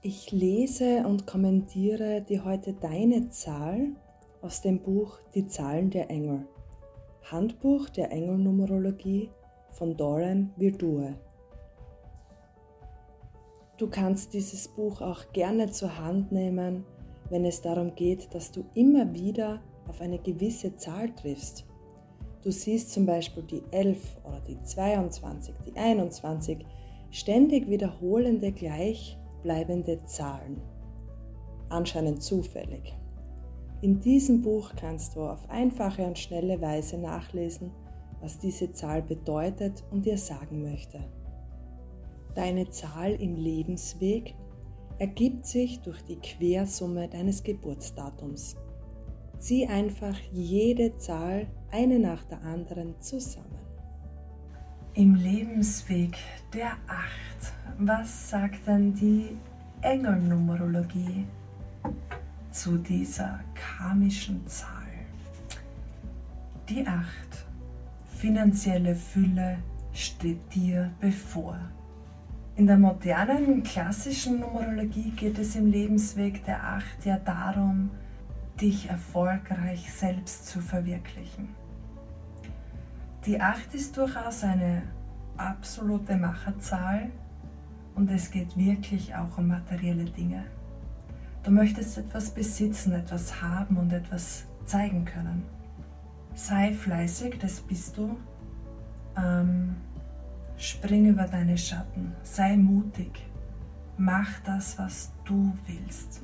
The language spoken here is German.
Ich lese und kommentiere dir heute deine Zahl aus dem Buch Die Zahlen der Engel. Handbuch der Engelnumerologie von Doran Virtue. Du kannst dieses Buch auch gerne zur Hand nehmen, wenn es darum geht, dass du immer wieder auf eine gewisse Zahl triffst. Du siehst zum Beispiel die 11 oder die 22, die 21, ständig wiederholende gleichbleibende Zahlen. Anscheinend zufällig. In diesem Buch kannst du auf einfache und schnelle Weise nachlesen, was diese Zahl bedeutet und dir sagen möchte. Deine Zahl im Lebensweg ergibt sich durch die Quersumme deines Geburtsdatums. Zieh einfach jede Zahl eine nach der anderen zusammen. Im Lebensweg der Acht, was sagt denn die Engelnumerologie zu dieser karmischen Zahl? Die Acht, finanzielle Fülle steht dir bevor. In der modernen klassischen Numerologie geht es im Lebensweg der Acht ja darum, dich erfolgreich selbst zu verwirklichen. Die 8 ist durchaus eine absolute Macherzahl und es geht wirklich auch um materielle Dinge. Du möchtest etwas besitzen, etwas haben und etwas zeigen können. Sei fleißig, das bist du. Ähm, Spring über deine Schatten, sei mutig, mach das, was du willst.